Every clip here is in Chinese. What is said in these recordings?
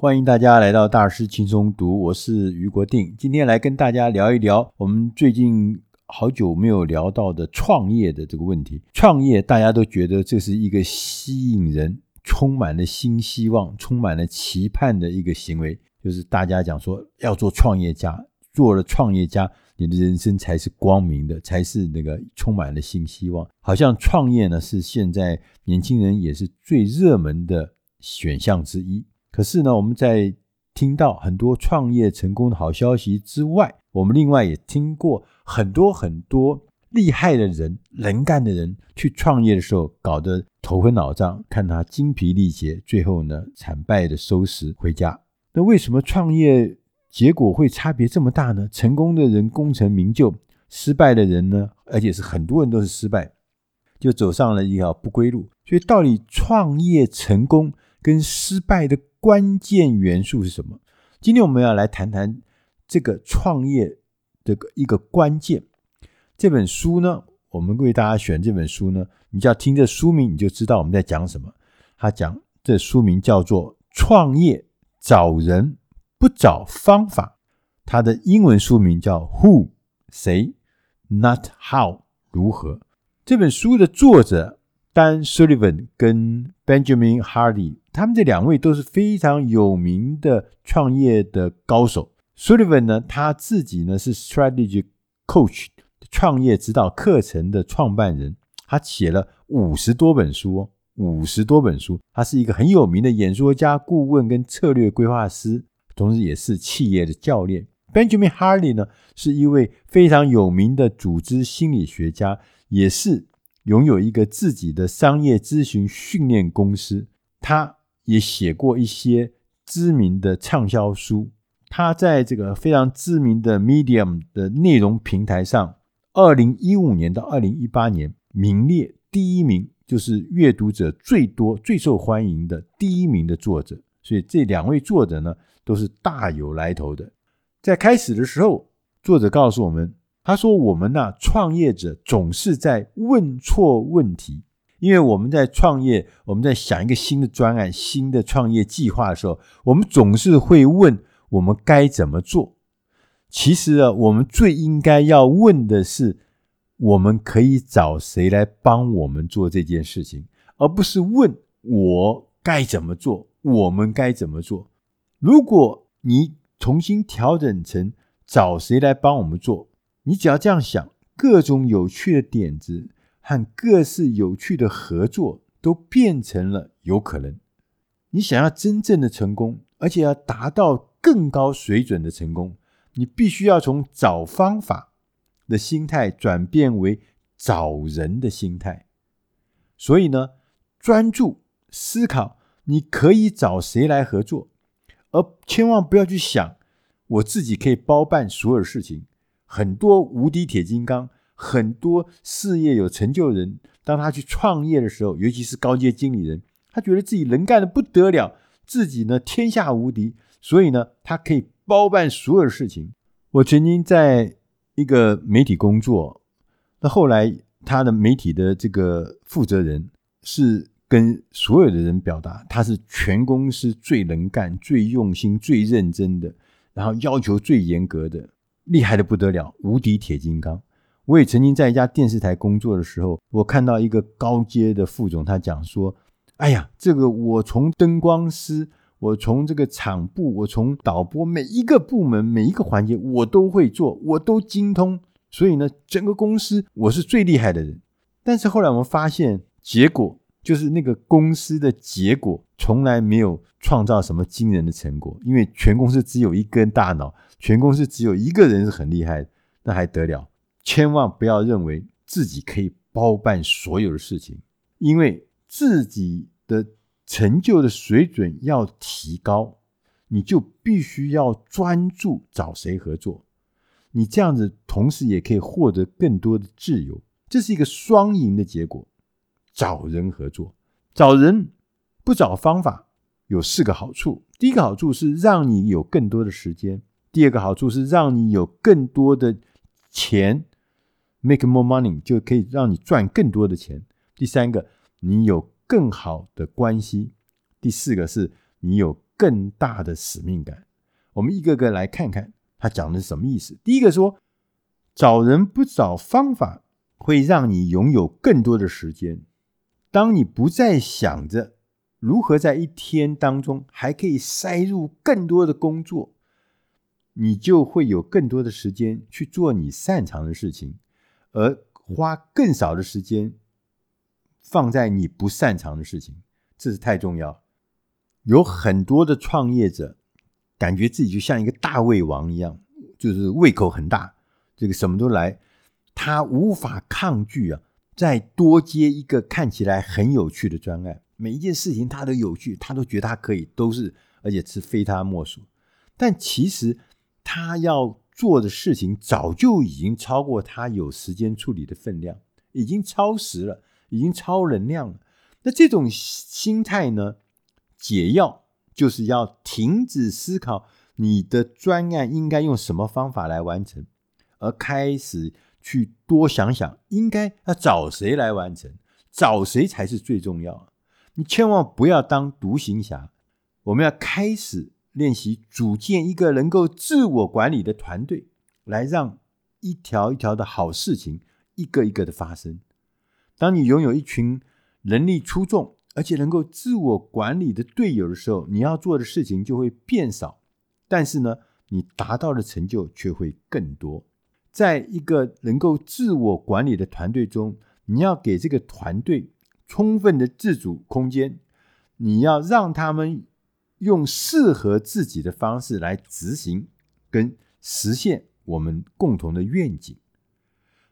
欢迎大家来到大师轻松读，我是余国定，今天来跟大家聊一聊我们最近好久没有聊到的创业的这个问题。创业大家都觉得这是一个吸引人、充满了新希望、充满了期盼的一个行为，就是大家讲说要做创业家，做了创业家，你的人生才是光明的，才是那个充满了新希望。好像创业呢是现在年轻人也是最热门的选项之一。可是呢，我们在听到很多创业成功的好消息之外，我们另外也听过很多很多厉害的人、能干的人去创业的时候，搞得头昏脑胀，看他精疲力竭，最后呢惨败的收拾回家。那为什么创业结果会差别这么大呢？成功的人功成名就，失败的人呢，而且是很多人都是失败，就走上了一条不归路。所以，到底创业成功跟失败的关键元素是什么？今天我们要来谈谈这个创业的一个关键。这本书呢，我们为大家选这本书呢，你只要听这书名，你就知道我们在讲什么。他讲这书名叫做《创业找人不找方法》，它的英文书名叫 Who 谁，Not How 如何。这本书的作者 Dan Sullivan 跟 Benjamin Hardy。他们这两位都是非常有名的创业的高手。Sullivan 呢，他自己呢是 Strategy Coach 创业指导课程的创办人，他写了五十多本书，哦五十多本书。他是一个很有名的演说家、顾问跟策略规划师，同时也是企业的教练。Benjamin Hardy 呢，是一位非常有名的组织心理学家，也是拥有一个自己的商业咨询训练公司。他也写过一些知名的畅销书。他在这个非常知名的 Medium 的内容平台上，二零一五年到二零一八年名列第一名，就是阅读者最多、最受欢迎的第一名的作者。所以这两位作者呢，都是大有来头的。在开始的时候，作者告诉我们，他说：“我们呢，创业者总是在问错问题。”因为我们在创业，我们在想一个新的专案、新的创业计划的时候，我们总是会问我们该怎么做。其实啊，我们最应该要问的是，我们可以找谁来帮我们做这件事情，而不是问我该怎么做，我们该怎么做。如果你重新调整成找谁来帮我们做，你只要这样想，各种有趣的点子。和各式有趣的合作都变成了有可能。你想要真正的成功，而且要达到更高水准的成功，你必须要从找方法的心态转变为找人的心态。所以呢，专注思考，你可以找谁来合作，而千万不要去想我自己可以包办所有事情。很多无敌铁金刚。很多事业有成就的人，当他去创业的时候，尤其是高阶经理人，他觉得自己能干的不得了，自己呢天下无敌，所以呢，他可以包办所有的事情。我曾经在一个媒体工作，那后来他的媒体的这个负责人是跟所有的人表达，他是全公司最能干、最用心、最认真的，然后要求最严格的，厉害的不得了，无敌铁金刚。我也曾经在一家电视台工作的时候，我看到一个高阶的副总，他讲说：“哎呀，这个我从灯光师，我从这个场部，我从导播，每一个部门，每一个环节，我都会做，我都精通。所以呢，整个公司我是最厉害的人。但是后来我们发现，结果就是那个公司的结果从来没有创造什么惊人的成果，因为全公司只有一根大脑，全公司只有一个人是很厉害，那还得了？”千万不要认为自己可以包办所有的事情，因为自己的成就的水准要提高，你就必须要专注找谁合作。你这样子，同时也可以获得更多的自由，这是一个双赢的结果。找人合作，找人不找方法，有四个好处。第一个好处是让你有更多的时间；第二个好处是让你有更多的钱。Make more money 就可以让你赚更多的钱。第三个，你有更好的关系。第四个是你有更大的使命感。我们一个个来看看他讲的是什么意思。第一个说，找人不找方法，会让你拥有更多的时间。当你不再想着如何在一天当中还可以塞入更多的工作，你就会有更多的时间去做你擅长的事情，而花更少的时间放在你不擅长的事情。这是太重要。有很多的创业者感觉自己就像一个大胃王一样，就是胃口很大，这个什么都来，他无法抗拒啊，再多接一个看起来很有趣的专案，每一件事情他都有趣，他都觉得他可以，都是而且是非他莫属。但其实他要做的事情早就已经超过他有时间处理的分量，已经超时了，已经超能量了。那这种心态呢，解药就是要停止思考你的专案应该用什么方法来完成，而开始去多想想应该要找谁来完成，找谁才是最重要。你千万不要当独行侠。我们要开始练习组建一个能够自我管理的团队，来让一条一条的好事情一个一个的发生。当你拥有一群能力出众，而且能够自我管理的队友的时候，你要做的事情就会变少，但是呢，你达到的成就却会更多。在一个能够自我管理的团队中，你要给这个团队充分的自主空间，你要让他们用适合自己的方式来执行跟实现我们共同的愿景。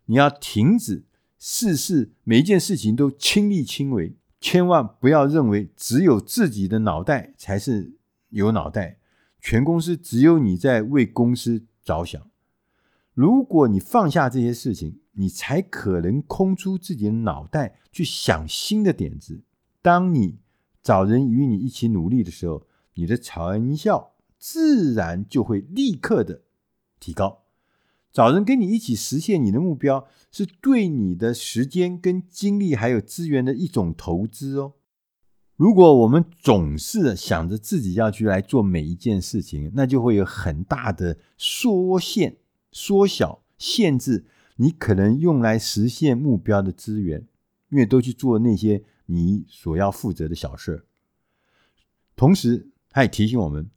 你要停止。事事每一件事情都亲力亲为，千万不要认为只有自己的脑袋才是有脑袋，全公司只有你在为公司着想。如果你放下这些事情，你才可能空出自己的脑袋去想新的点子。当你找人与你一起努力的时候，你的成效自然就会立刻的提高。找人跟你一起实现你的目标，是对你的时间跟精力还有资源的一种投资哦。如果我们总是想着自己要去来做每一件事情，那就会有很大的缩限、缩小、限制你可能用来实现目标的资源，因为都去做那些你所要负责的小事。同时，他也提醒我们，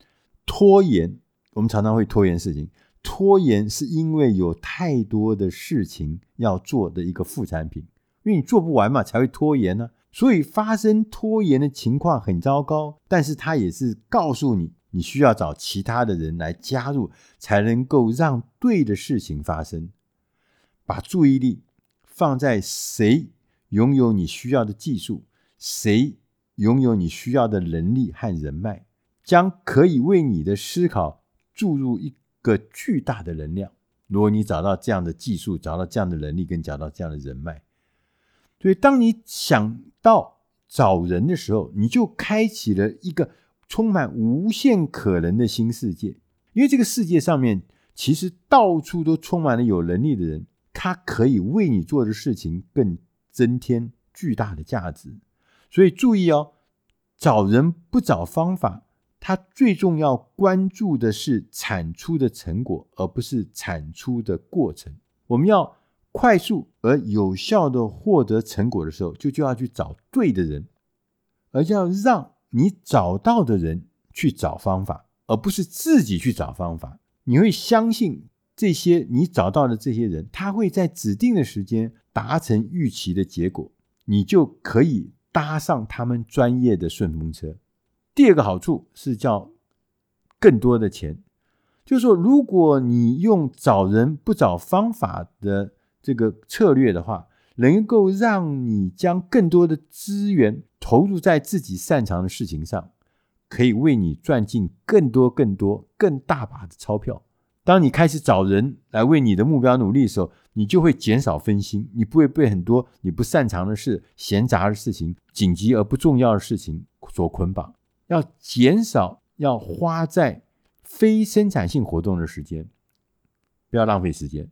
拖延，我们常常会拖延事情。拖延是因为有太多的事情要做的一个副产品，因为你做不完嘛，才会拖延呢。所以发生拖延的情况很糟糕，但是它也是告诉你，你需要找其他的人来加入，才能够让对的事情发生。把注意力放在谁拥有你需要的技术，谁拥有你需要的能力和人脉，将可以为你的思考注入一。个巨大的能量。如果你找到这样的技术，找到这样的能力，跟找到这样的人脉，所以当你想到找人的时候，你就开启了一个充满无限可能的新世界。因为这个世界上面其实到处都充满了有能力的人，他可以为你做的事情更增添巨大的价值。所以注意哦，找人不找方法。他最重要关注的是产出的成果，而不是产出的过程。我们要快速而有效的获得成果的时候，就就要去找对的人，而要让你找到的人去找方法，而不是自己去找方法。你会相信这些你找到的这些人，他会在指定的时间达成预期的结果，你就可以搭上他们专业的顺风车。第二个好处是叫更多的钱，就是说，如果你用找人不找方法的这个策略的话，能够让你将更多的资源投入在自己擅长的事情上，可以为你赚进更多、更多、更大把的钞票。当你开始找人来为你的目标努力的时候，你就会减少分心，你不会被很多你不擅长的事、闲杂的事情、紧急而不重要的事情所捆绑。要减少要花在非生产性活动的时间，不要浪费时间，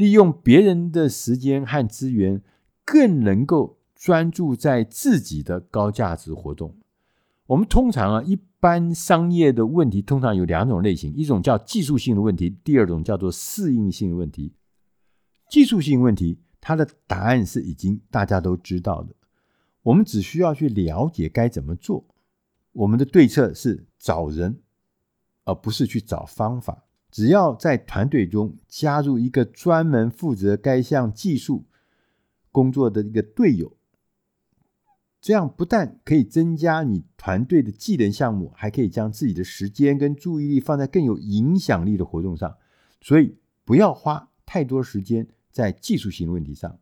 利用别人的时间和资源，更能够专注在自己的高价值活动。我们通常啊，一般商业的问题通常有两种类型，一种叫技术性的问题，第二种叫做适应性的问题。技术性问题，它的答案是已经大家都知道的，我们只需要去了解该怎么做。我们的对策是找人，而不是去找方法。只要在团队中加入一个专门负责该项技术工作的一个队友。这样不但可以增加你团队的技能项目，还可以将自己的时间跟注意力放在更有影响力的活动上。所以不要花太多时间在技术性问题上。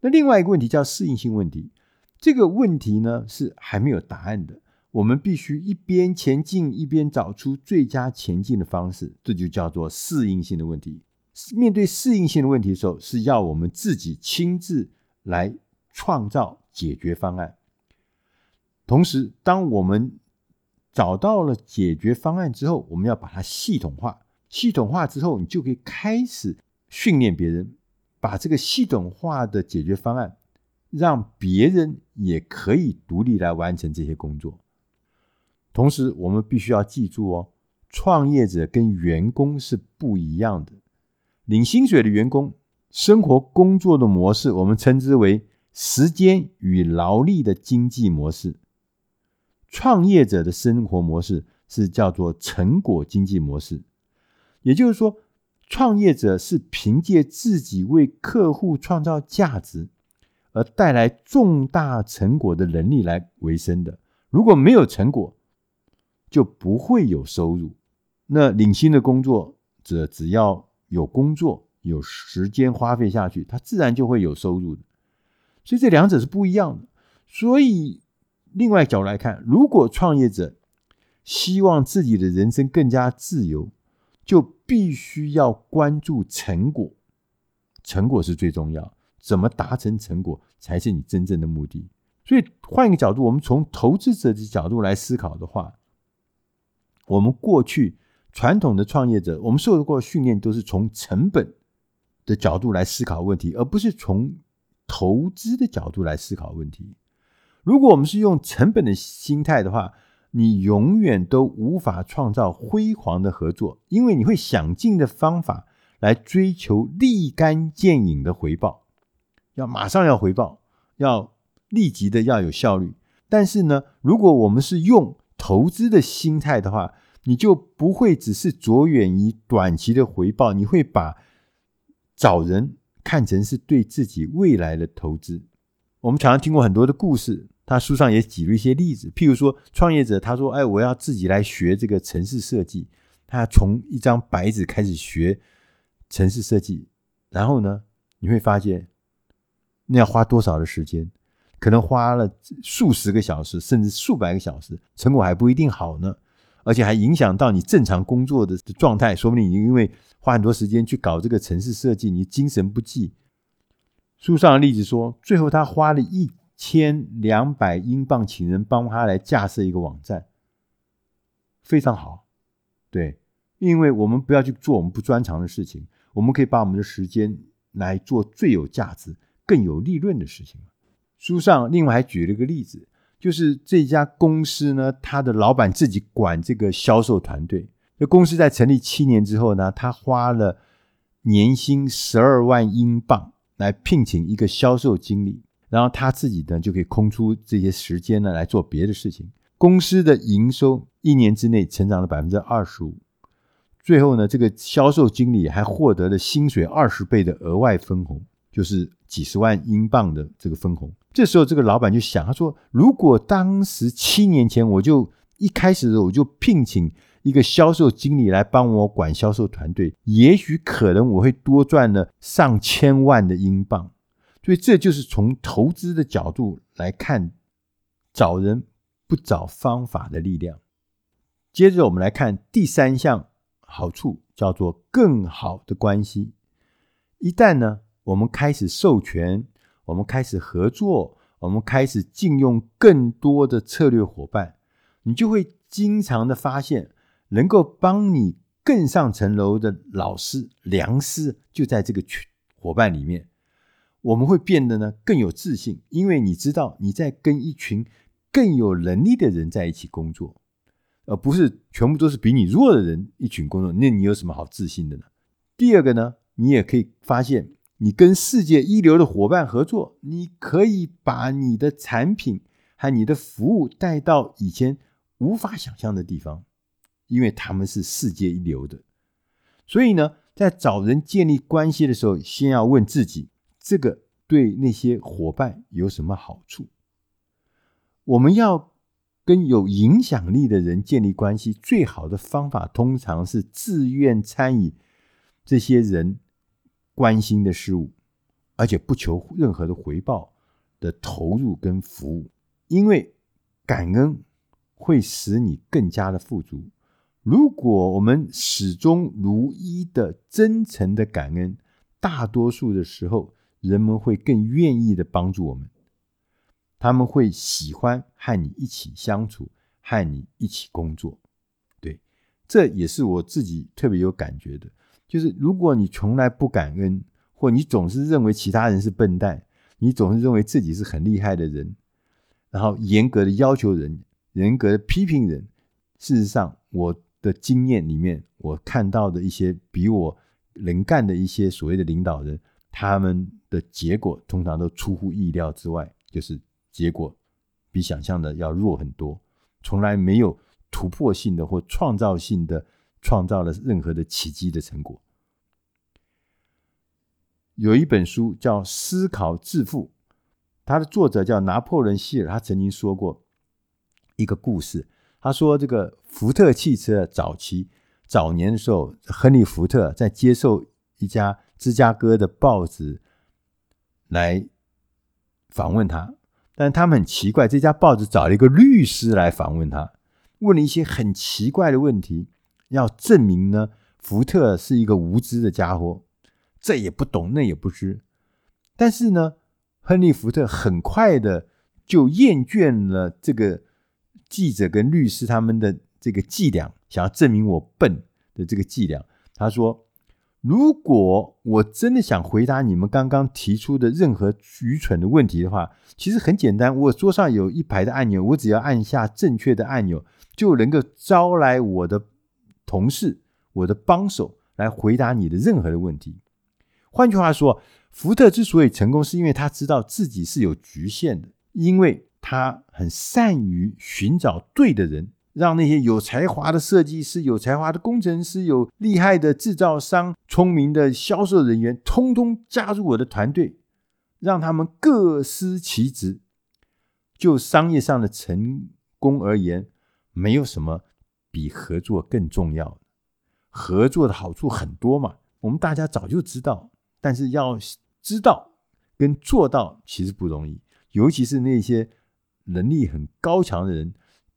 那另外一个问题叫适应性问题，这个问题呢是还没有答案的。我们必须一边前进，一边找出最佳前进的方式，这就叫做适应性的问题。面对适应性的问题的时候，是要我们自己亲自来创造解决方案。同时，当我们找到了解决方案之后，我们要把它系统化。系统化之后，你就可以开始训练别人，把这个系统化的解决方案，让别人也可以独立来完成这些工作。同时，我们必须要记住哦，创业者跟员工是不一样的。领薪水的员工，生活工作的模式，我们称之为时间与劳力的经济模式。创业者的生活模式是叫做成果经济模式，也就是说，创业者是凭借自己为客户创造价值而带来重大成果的能力来维生的。如果没有成果，就不会有收入。那领薪的工作者只要有工作、有时间花费下去，他自然就会有收入的。所以这两者是不一样的。所以。另外角度来看，如果创业者希望自己的人生更加自由，就必须要关注成果，成果是最重要。怎么达成成果才是你真正的目的。所以换一个角度，我们从投资者的角度来思考的话，我们过去传统的创业者，我们受过的训练都是从成本的角度来思考问题，而不是从投资的角度来思考问题。如果我们是用成本的心态的话，你永远都无法创造辉煌的合作，因为你会想尽的方法来追求立竿见影的回报，要马上要回报，要立即的要有效率。但是呢，如果我们是用投资的心态的话，你就不会只是着眼于短期的回报，你会把找人看成是对自己未来的投资。我们常常听过很多的故事。他书上也举了一些例子，譬如说，创业者他说：“哎，我要自己来学这个城市设计。”他从一张白纸开始学城市设计，然后呢，你会发现那要花多少的时间？可能花了数十个小时，甚至数百个小时，成果还不一定好呢，而且还影响到你正常工作的状态。说不定你因为花很多时间去搞这个城市设计，你精神不济。书上的例子说，最后他花了一。千两百英镑，请人帮他来架设一个网站，非常好。对，因为我们不要去做我们不专长的事情，我们可以把我们的时间来做最有价值、更有利润的事情。书上另外还举了一个例子，就是这家公司呢，他的老板自己管这个销售团队。这公司在成立七年之后呢，他花了年薪十二万英镑来聘请一个销售经理。然后他自己呢，就可以空出这些时间呢，来做别的事情。公司的营收一年之内成长了百分之二十五。最后呢，这个销售经理还获得了薪水二十倍的额外分红，就是几十万英镑的这个分红。这时候，这个老板就想，他说：“如果当时七年前我就一开始我就聘请一个销售经理来帮我管销售团队，也许可能我会多赚了上千万的英镑。”所以这就是从投资的角度来看，找人不找方法的力量。接着我们来看第三项好处，叫做更好的关系。一旦呢，我们开始授权，我们开始合作，我们开始聘用更多的策略伙伴，你就会经常的发现，能够帮你更上层楼的老师、良师就在这个群伙伴里面。我们会变得呢更有自信，因为你知道你在跟一群更有能力的人在一起工作，而不是全部都是比你弱的人一群工作。那你有什么好自信的呢？第二个呢，你也可以发现，你跟世界一流的伙伴合作，你可以把你的产品和你的服务带到以前无法想象的地方，因为他们是世界一流的。所以呢，在找人建立关系的时候，先要问自己，这个对那些伙伴有什么好处？我们要跟有影响力的人建立关系，最好的方法通常是自愿参与。这些人关心的事物，而且不求任何的回报的投入跟服务，因为感恩会使你更加的富足。如果我们始终如一的真诚的感恩，大多数的时候，人们会更愿意的帮助我们，他们会喜欢和你一起相处，和你一起工作。对，这也是我自己特别有感觉的。就是如果你从来不感恩，或你总是认为其他人是笨蛋，你总是认为自己是很厉害的人，然后严格的要求人，严格的批评人。事实上，我的经验里面，我看到的一些比我能干的一些所谓的领导人，他们的结果通常都出乎意料之外，就是结果比想象的要弱很多，从来没有突破性的或创造性的。创造了任何的奇迹的成果。有一本书叫《思考致富》，它的作者叫拿破仑希尔。他曾经说过一个故事，他说这个福特汽车早期早年的时候，亨利·福特在接受一家芝加哥的报纸来访问他，但他们很奇怪，这家报纸找了一个律师来访问他，问了一些很奇怪的问题。要证明呢，福特是一个无知的家伙，这也不懂，那也不知。但是呢，亨利·福特很快的就厌倦了这个记者跟律师他们的这个伎俩，想要证明我笨的这个伎俩。他说：“如果我真的想回答你们刚刚提出的任何愚蠢的问题的话，其实很简单，我桌上有一排的按钮，我只要按下正确的按钮，就能够招来我的。”同事，我的帮手来回答你的任何的问题。换句话说，福特之所以成功，是因为他知道自己是有局限的，因为他很善于寻找对的人，让那些有才华的设计师、有才华的工程师、有厉害的制造商、聪明的销售人员，通通加入我的团队，让他们各司其职。就商业上的成功而言，没有什么。比合作更重要。合作的好处很多嘛，我们大家早就知道，但是要知道跟做到其实不容易，尤其是那些能力很高强的人，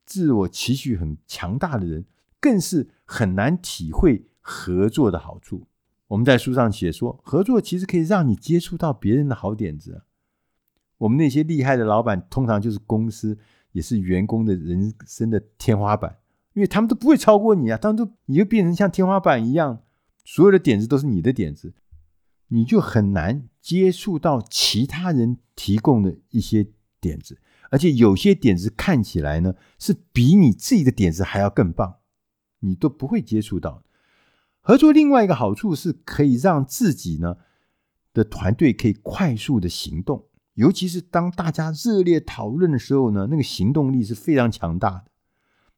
自我期许很强大的人，更是很难体会合作的好处。我们在书上写说，合作其实可以让你接触到别人的好点子。我们那些厉害的老板，通常就是公司也是员工的人生的天花板。因为他们都不会超过你啊，他们都你就变成像天花板一样，所有的点子都是你的点子，你就很难接触到其他人提供的一些点子，而且有些点子看起来呢是比你自己的点子还要更棒，你都不会接触到。合作另外一个好处是可以让自己呢的团队可以快速的行动，尤其是当大家热烈讨论的时候呢，那个行动力是非常强大的。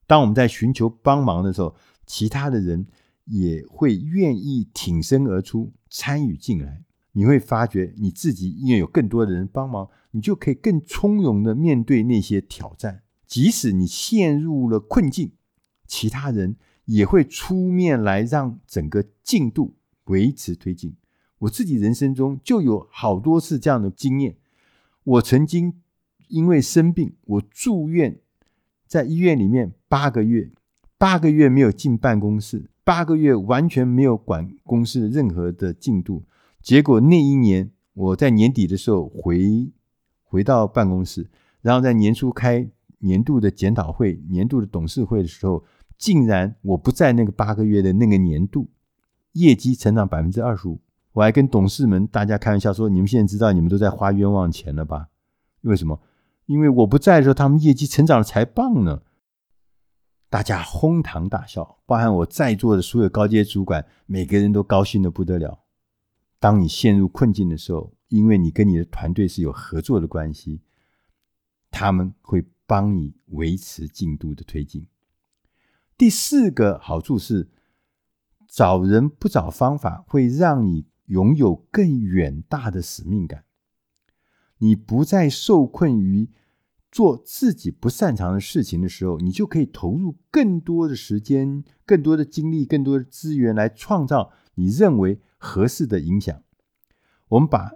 当我们在寻求帮忙的时候，其他的人也会愿意挺身而出参与进来。你会发觉你自己因为有更多的人帮忙，你就可以更从容的面对那些挑战。即使你陷入了困境，其他人也会出面来让整个进度维持推进。我自己人生中就有好多次这样的经验。我曾经因为生病，我住院。在医院里面八个月，八个月没有进办公室，八个月完全没有管公司的任何的进度。结果那一年，我在年底的时候回回到办公室，然后在年初开年度的检讨会、年度的董事会的时候，竟然我不在那个八个月的那个年度，业绩成长百分之二十五。我还跟董事们大家开玩笑说：“你们现在知道你们都在花冤枉钱了吧？为什么？”因为我不在的时候，他们业绩成长的才棒呢。大家哄堂大笑，包含我在座的所有高阶主管，每个人都高兴的不得了。当你陷入困境的时候，因为你跟你的团队是有合作的关系，他们会帮你维持进度的推进。第四个好处是，找人不找方法，会让你拥有更远大的使命感。你不再受困于做自己不擅长的事情的时候，你就可以投入更多的时间、更多的精力、更多的资源来创造你认为合适的影响。我们把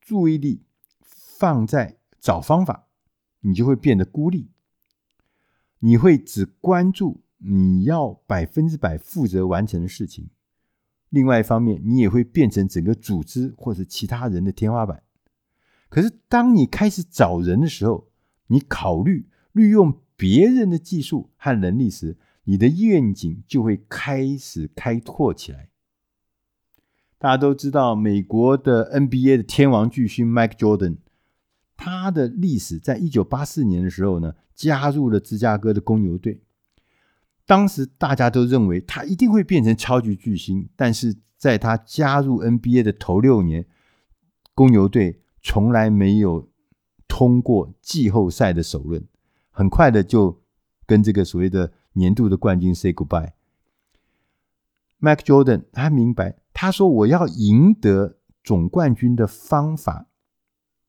注意力放在找方法，你就会变得孤立。你会只关注你要百分之百负责完成的事情。另外一方面，你也会变成整个组织或者其他人的天花板。可是，当你开始找人的时候，你考虑利用别人的技术和能力时，你的愿景就会开始开拓起来。大家都知道，美国的 NBA 的天王巨星 Mike Jordan，他的历史在一九八四年的时候呢，加入了芝加哥的公牛队。当时大家都认为他一定会变成超级巨星，但是在他加入 NBA 的头六年，公牛队从来没有通过季后赛的首轮，很快的就跟这个所谓的年度的冠军 say goodbye。Mike Jordan 他明白，他说：“我要赢得总冠军的方法，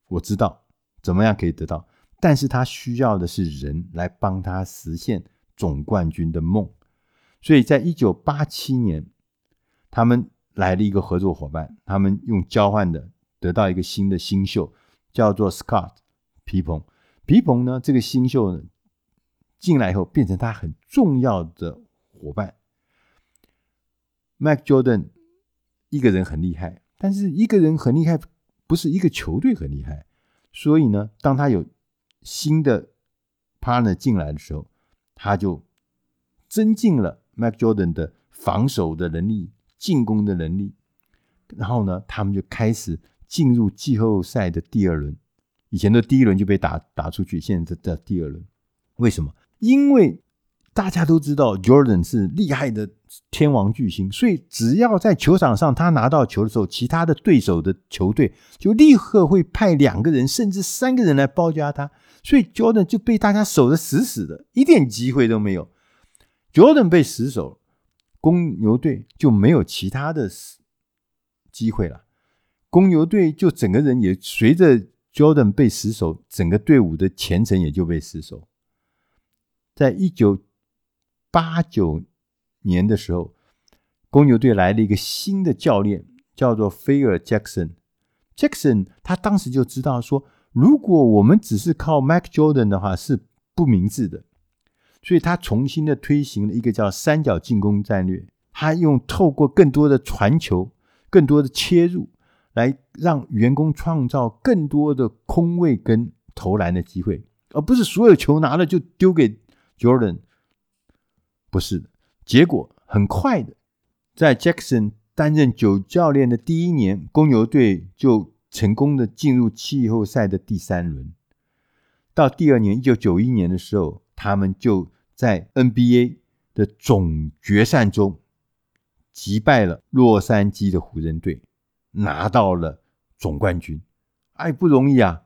我知道怎么样可以得到，但是他需要的是人来帮他实现总冠军的梦。所以在一九八七年，他们来了一个合作伙伴，他们用交换的。”得到一个新的新秀，叫做 Scott 皮蓬。皮蓬呢，这个新秀呢进来以后，变成他很重要的伙伴。Mike Jordan 一个人很厉害，但是一个人很厉害，不是一个球队很厉害。所以呢，当他有新的 partner 进来的时候，他就增进了 Mike Jordan 的防守的能力、进攻的能力。然后呢，他们就开始。进入季后赛的第二轮，以前的第一轮就被打打出去，现在在第二轮。为什么？因为大家都知道 Jordan 是厉害的天王巨星，所以只要在球场上他拿到球的时候，其他的对手的球队就立刻会派两个人甚至三个人来包夹他，所以 Jordan 就被大家守得死死的，一点机会都没有。Jordan 被死守，公牛队就没有其他的机会了。公牛队就整个人也随着 Jordan 被死守，整个队伍的前程也就被死守。在一九八九年的时候，公牛队来了一个新的教练，叫做菲尔·杰克森。杰克森他当时就知道说，如果我们只是靠 Mike Jordan 的话是不明智的，所以他重新的推行了一个叫三角进攻战略。他用透过更多的传球、更多的切入。来让员工创造更多的空位跟投篮的机会，而不是所有球拿了就丢给 Jordan。不是的，结果很快的，在 Jackson 担任九教练的第一年，公牛队就成功的进入季后赛的第三轮。到第二年，一九九一年的时候，他们就在 NBA 的总决赛中击败了洛杉矶的湖人队。拿到了总冠军，哎，不容易啊！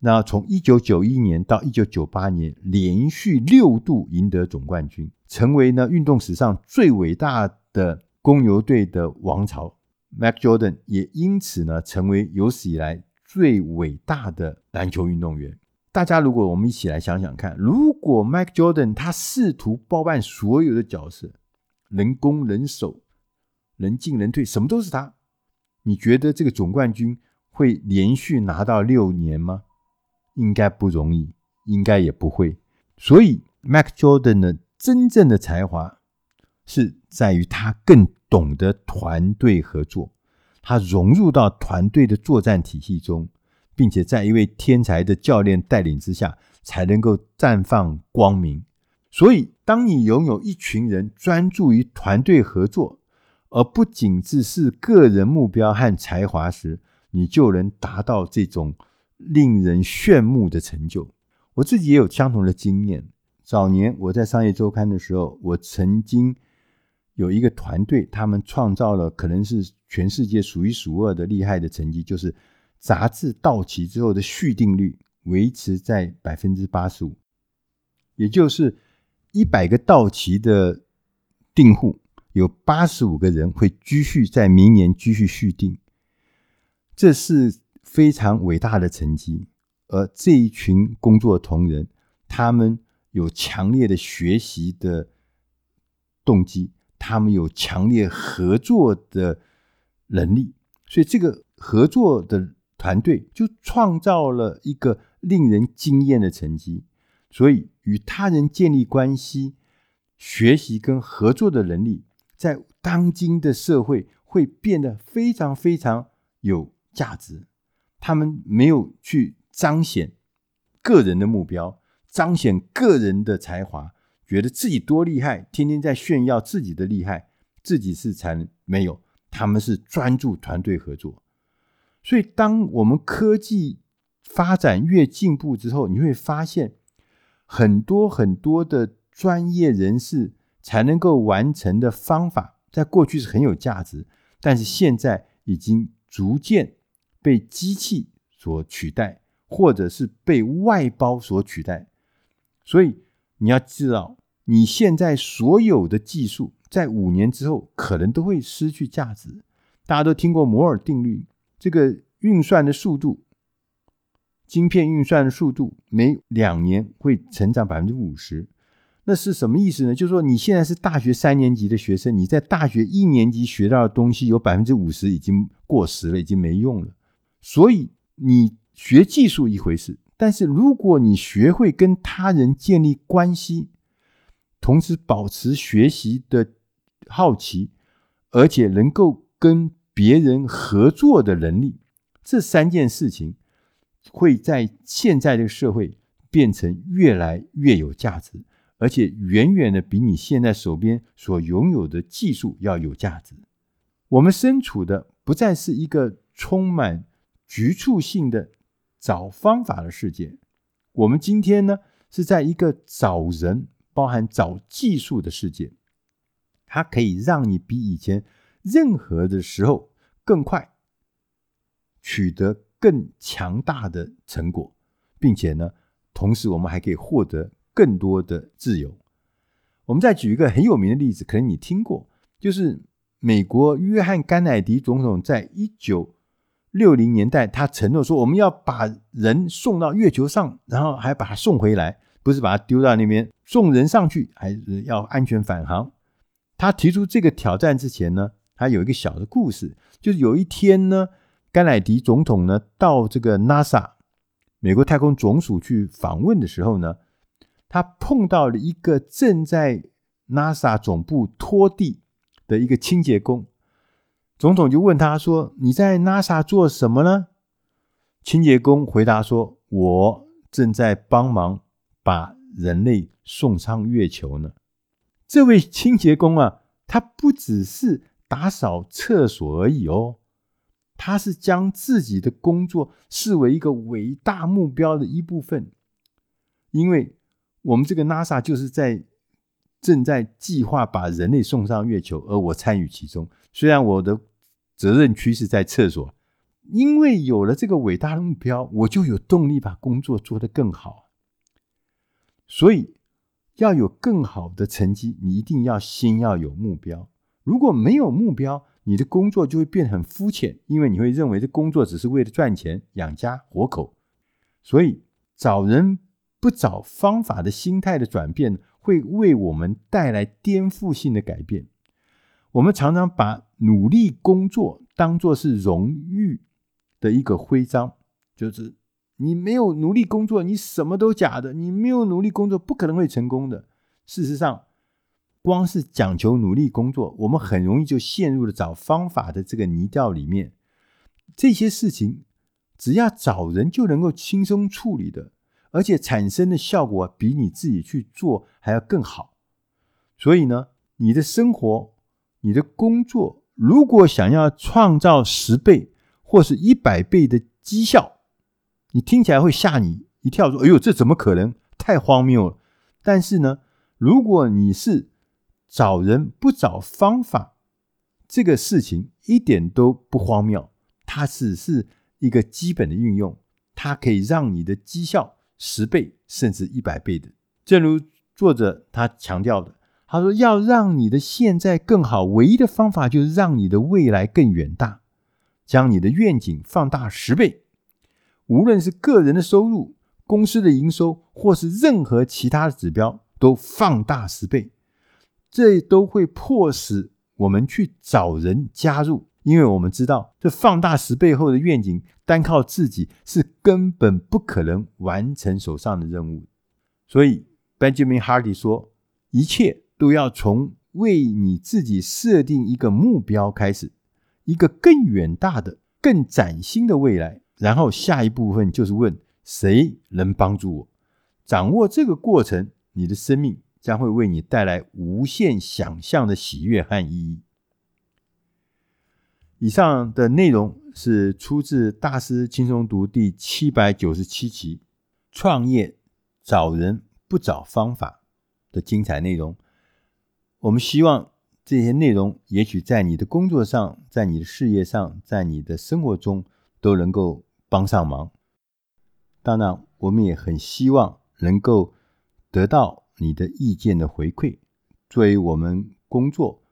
那从一九九一年到一九九八年，连续六度赢得总冠军，成为呢运动史上最伟大的公牛队的王朝。Mike Jordan 也因此呢成为有史以来最伟大的篮球运动员。大家如果我们一起来想想看，如果 Mike Jordan 他试图包办所有的角色，能攻能守，能进能退，什么都是他。你觉得这个总冠军会连续拿到六年吗？应该不容易，应该也不会。所以，Mike Jordan 的真正的才华是在于他更懂得团队合作，他融入到团队的作战体系中，并且在一位天才的教练带领之下，才能够绽放光明。所以，当你拥有一群人专注于团队合作，而不仅只是个人目标和才华时，你就能达到这种令人炫目的成就。我自己也有相同的经验。早年我在商业周刊的时候，我曾经有一个团队，他们创造了可能是全世界数一数二的厉害的成绩，就是杂志到期之后的续订率维持在百分之八十五，也就是一百个到期的订户，有八十五个人会继续在明年继续续订，这是非常伟大的成绩。而这一群工作同仁，他们。有强烈的学习的动机，他们有强烈合作的能力，所以这个合作的团队就创造了一个令人惊艳的成绩。所以，与他人建立关系、学习跟合作的能力，在当今的社会会变得非常非常有价值。他们没有去彰显个人的目标。彰显个人的才华，觉得自己多厉害，天天在炫耀自己的厉害，自己是才没有，他们是专注团队合作。所以，当我们科技发展越进步之后，你会发现很多很多的专业人士才能够完成的方法，在过去是很有价值，但是现在已经逐渐被机器所取代，或者是被外包所取代。所以你要知道，你现在所有的技术，在五年之后可能都会失去价值。大家都听过摩尔定律，这个运算的速度，晶片运算的速度，每两年会成长百分之五十。那是什么意思呢？就是说，你现在是大学三年级的学生，你在大学一年级学到的东西，有百分之五十已经过时了，已经没用了。所以你学技术一回事。但是，如果你学会跟他人建立关系，同时保持学习的好奇，而且能够跟别人合作的能力，这三件事情会在现在这个社会变成越来越有价值，而且远远的比你现在手边所拥有的技术要有价值。我们身处的不再是一个充满局促性的。找方法的世界，我们今天呢是在一个找人，包含找技术的世界，它可以让你比以前任何的时候更快，取得更强大的成果，并且呢，同时我们还可以获得更多的自由。我们再举一个很有名的例子，可能你听过，就是美国约翰甘乃迪总统在一九。六零年代，他承诺说，我们要把人送到月球上，然后还把他送回来，不是把他丢到那边，送人上去，还是要安全返航。他提出这个挑战之前呢，他有一个小的故事，就是有一天呢，甘乃迪总统呢到这个 NASA 美国太空总署去访问的时候呢，他碰到了一个正在 NASA 总部拖地的一个清洁工。总统就问他说：“你在 NASA 做什么呢？”清洁工回答说：“我正在帮忙把人类送上月球呢。”这位清洁工啊，他不只是打扫厕所而已哦，他是将自己的工作视为一个伟大目标的一部分，因为我们这个 NASA 就是在正在计划把人类送上月球，而我参与其中。虽然我的责任区是在厕所，因为有了这个伟大的目标，我就有动力把工作做得更好。所以要有更好的成绩，你一定要先要有目标。如果没有目标，你的工作就会变很肤浅，因为你会认为这工作只是为了赚钱养家活口。所以找人不找方法的心态的转变，会为我们带来颠覆性的改变。我们常常把努力工作当作是荣誉的一个徽章，就是你没有努力工作，你什么都假的。你没有努力工作，不可能会成功的。事实上，光是讲求努力工作，我们很容易就陷入了找方法的这个泥沼里面。这些事情只要找人就能够轻松处理的，而且产生的效果比你自己去做还要更好。所以呢，你的生活。你的工作如果想要创造十倍或是一百倍的绩效，你听起来会吓你一跳，说：“哎呦，这怎么可能？太荒谬了！”但是呢，如果你是找人不找方法，这个事情一点都不荒谬，它只是一个基本的运用，它可以让你的绩效十倍甚至一百倍的。正如作者他强调的，他说：“要让你的现在更好，唯一的方法就是让你的未来更远大，将你的愿景放大十倍。无论是个人的收入、公司的营收，或是任何其他的指标，都放大十倍。这都会迫使。”我们去找人加入，因为我们知道这放大十倍后的愿景，单靠自己是根本不可能完成手上的任务。所以，Benjamin Hardy 说：“一切都要从为你自己设定一个目标开始，一个更远大的、更崭新的未来。然后下一部分就是问：谁能帮助我？掌握这个过程，你的生命。”将会为你带来无限想象的喜悦和意义。以上的内容是出自《大师轻松读》第七百九十七期《创业找人不找方法》的精彩内容。我们希望这些内容，也许在你的工作上、在你的事业上、在你的生活中，都能够帮上忙。当然，我们也很希望能够得到。你的意见的回馈，作为我们工作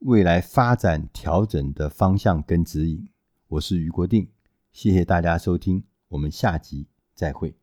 未来发展调整的方向跟指引。我是余国定，谢谢大家收听，我们下集再会。